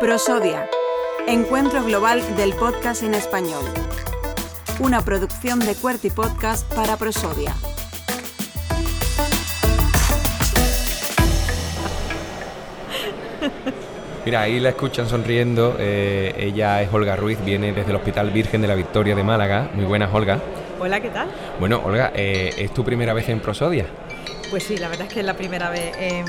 Prosodia, Encuentro Global del Podcast en Español. Una producción de Cuerty Podcast para Prosodia. Mira, ahí la escuchan sonriendo. eh, ella es Olga Ruiz, viene desde el Hospital Virgen de la Victoria de Málaga. Muy buenas, Olga. Hola, ¿qué tal? Bueno, Olga, eh, ¿es tu primera vez en Prosodia? Pues sí, la verdad es que es la primera vez en,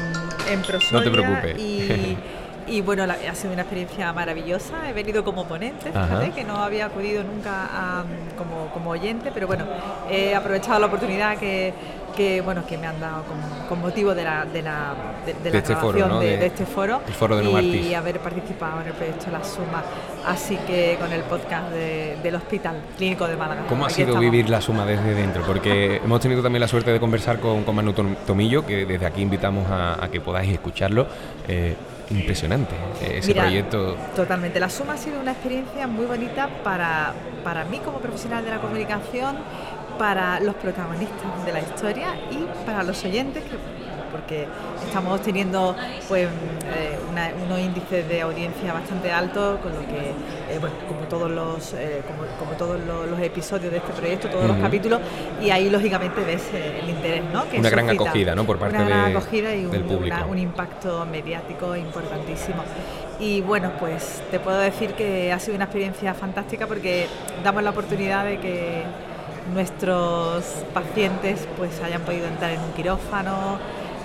en Prosodia. No te preocupes. Y, y bueno, la- ha sido una experiencia maravillosa. He venido como ponente, fíjate, que no había acudido nunca a, como, como oyente, pero bueno, he aprovechado la oportunidad que, que, bueno, que me han dado con, con motivo de la, de la, de, de De la este foro, ¿no? de, este foro el foro de y haber participado en el proyecto La Suma, así que con el podcast de- del Hospital Clínico de Málaga. ¿Cómo ha sido estamos. vivir la suma desde dentro? Porque hemos tenido también la suerte de conversar con, con Manu Tom- Tomillo, que desde aquí invitamos a, a que podáis escucharlo. Eh, impresionante eh, ese Mira, proyecto. Totalmente. La suma ha sido una experiencia muy bonita para, para mí como profesional de la comunicación, para los protagonistas de la historia y para los oyentes, que- porque estamos teniendo pues, eh, una- unos índices de audiencia bastante altos, con lo que, eh, como todos los eh, como, como todos los, los episodios de este proyecto, todos los capítulos, y ahí lógicamente ves el interés, ¿no? Que Una gran suscita. acogida, ¿no? Por parte una gran de- acogida y del un, público. una- un impacto mediático importantísimo. Y bueno, pues te puedo decir que ha sido una experiencia fantástica porque damos la oportunidad de que nuestros pacientes pues hayan podido entrar en un quirófano,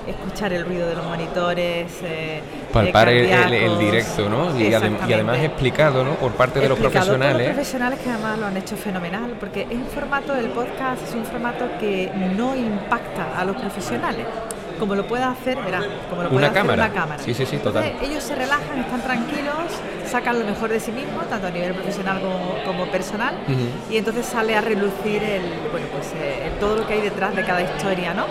escuchar el ruido de los monitores, eh, Palpar el, el- el directo, ¿no? Y, adem- y además explicado, ¿no? Por parte de los Explicado por profesionales. los profesionales que además lo han hecho fenomenal, porque es un formato del podcast, es un formato que no impacta a los profesionales. Como lo puede hacer, verá, como lo puede Una hacer cámara. una cámara. Sí, sí, sí, total. Entonces, ellos se relajan, están tranquilos, sacan lo mejor de sí mismos, tanto a nivel profesional como, como personal, Ujú. y entonces sale a relucir el, bueno, pues, eh, todo lo que hay detrás de cada historia, ¿no?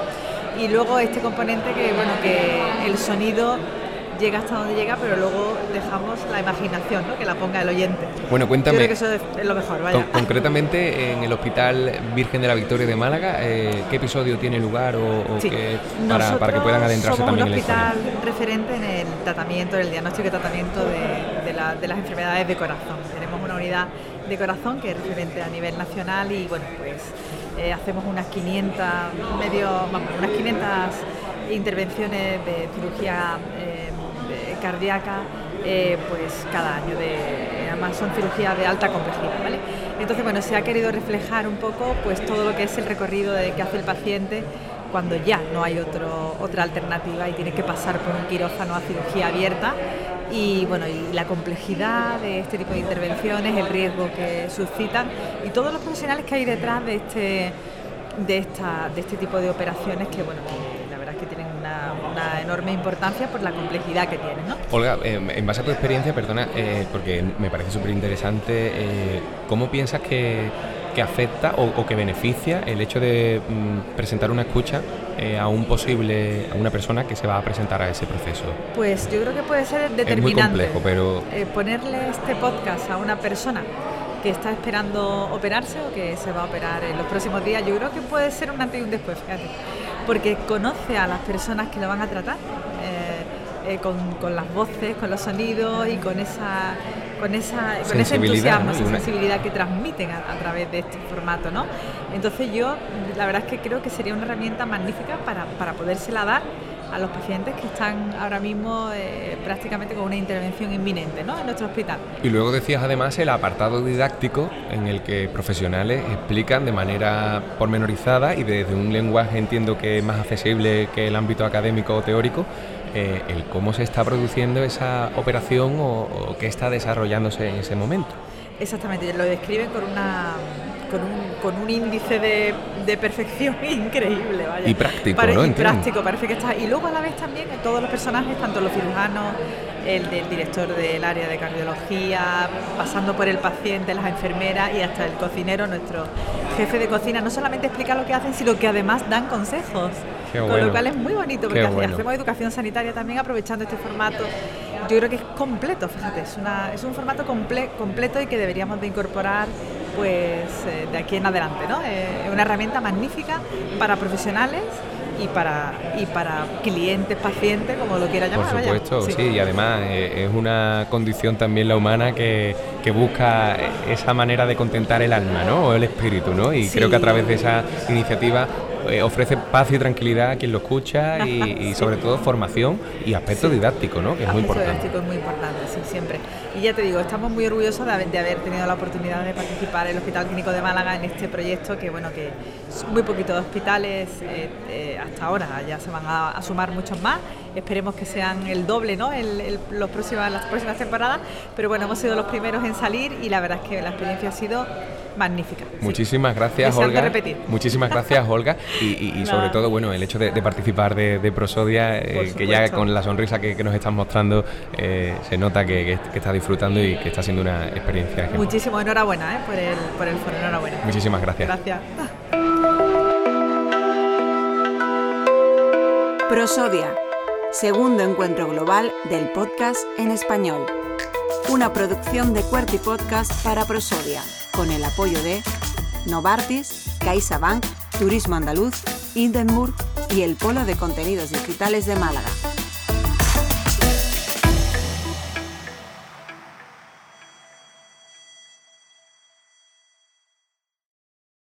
Y luego este componente que, bueno, que el sonido llega hasta donde llega, pero luego dejamos la imaginación, ¿no? Que la ponga el oyente. Bueno, Yo cuéntame. creo que eso es, lo mejor, vaya. Con- concretamente, en el Hospital Virgen de la Victoria de Málaga, eh, ¿qué episodio tiene lugar o, o Sí. qué- para, para que puedan adentrarse somos también en historia? hospital referente en el tratamiento, en el diagnóstico y tratamiento de, de la- de las enfermedades de corazón. Tenemos una unidad de corazón que es referente a nivel nacional y bueno, pues eh, hacemos unas 500, medio, unas 500 intervenciones de cirugía eh, cardíaca eh, pues cada año de además son cirugías de alta complejidad ¿vale? entonces bueno se ha querido reflejar un poco pues todo lo que es el recorrido que hace el paciente cuando ya no hay otro, otra alternativa y tiene que pasar por un quirófano a cirugía abierta y bueno y la complejidad de este tipo de intervenciones el riesgo que suscitan y todos los profesionales que hay detrás de este de esta de este tipo de operaciones que bueno la verdad es que tienen una, enorme importancia por la complejidad que tienen ¿no? Olga, eh, en base a tu experiencia, perdona, eh, porque me parece súper interesante, eh, ¿cómo piensas que, que afecta o, o que beneficia el hecho de mm, presentar una escucha eh, a un posible, a una persona que se va a presentar a ese proceso? Pues yo creo que puede ser Es muy determinante. complejo, pero Eh, ponerle este podcast a una persona que está esperando operarse o que se va a operar en los próximos días, yo creo que puede ser un antes y un después, fíjate, porque conoce a las personas que lo van a tratar. eh, con, con las voces, con los sonidos y con esa con esa con ese entusiasmo, esa sensibilidad que transmiten a, a través de este formato, ¿no? Entonces yo la verdad es que creo que sería una herramienta magnífica para, para podérsela dar a los pacientes que están ahora mismo eh, prácticamente con una intervención inminente ¿no? en nuestro hospital. Y luego decías además el apartado didáctico en el que profesionales explican de manera pormenorizada y desde un lenguaje entiendo que es más accesible que el ámbito académico o teórico, eh, el cómo se está produciendo esa operación o, o qué está desarrollándose en ese momento. Exactamente, lo describen con una con un, con un índice de, de perfección increíble, vaya. Y práctico, Pare- ¿no? Y Entiendo. práctico, parece que está. Y luego a la vez también todos los personajes, tanto los cirujanos, el del director del área de cardiología, pasando por el paciente, las enfermeras y hasta el cocinero, nuestro jefe de cocina, no solamente explica lo que hacen, sino que además dan consejos. Qué Con lo cual es muy bonito porque bueno. hacemos educación sanitaria también aprovechando este formato. Yo creo que es completo, fíjate, es, una, es un formato comple- completo y que deberíamos de incorporar pues eh, de aquí en adelante, ¿no? Eh, Es una herramienta magnífica para profesionales y para, y para clientes, pacientes, como lo quiera llamar. Por supuesto, sí. y además eh, es una condición también la humana que, que, busca esa manera de contentar el alma, ¿no? O el espíritu, ¿no? Y creo que a través de esa iniciativa eh, ofrece paz y tranquilidad a quien lo escucha y, sobre todo formación y aspecto didáctico, ¿no? Que es muy importante. didáctico es muy importante, sí, siempre. Y ya te digo, estamos muy orgullosos de haber, de haber tenido la oportunidad de participar en el Hospital Clínico de Málaga en este proyecto que, bueno, que muy poquitos hospitales eh, eh, hasta ahora, ya se van a, sumar muchos más. Esperemos que sean el doble, ¿no? El, los próximos, las próximas temporadas. Pero bueno, hemos sido los primeros en salir y la verdad es que la experiencia ha sido magnífica. Muchísimas gracias, Olga. Repetir. Muchísimas gracias, Olga. Y, sobre todo, bueno, el hecho de, participar de, Prosodia, eh, que ya con la sonrisa que, nos estás mostrando eh, se nota que, está disfrutando y que está siendo una experiencia. Muchísimo enhorabuena eh, por, el, por el foro, enhorabuena. Muchísimas gracias. Gracias. Prosodia, segundo encuentro global del podcast en español. Una producción de Cuerti Podcast para Prosodia con el apoyo de Novartis, CaixaBank, Turismo Andaluz, Hindenburg y el Polo de Contenidos Digitales de Málaga.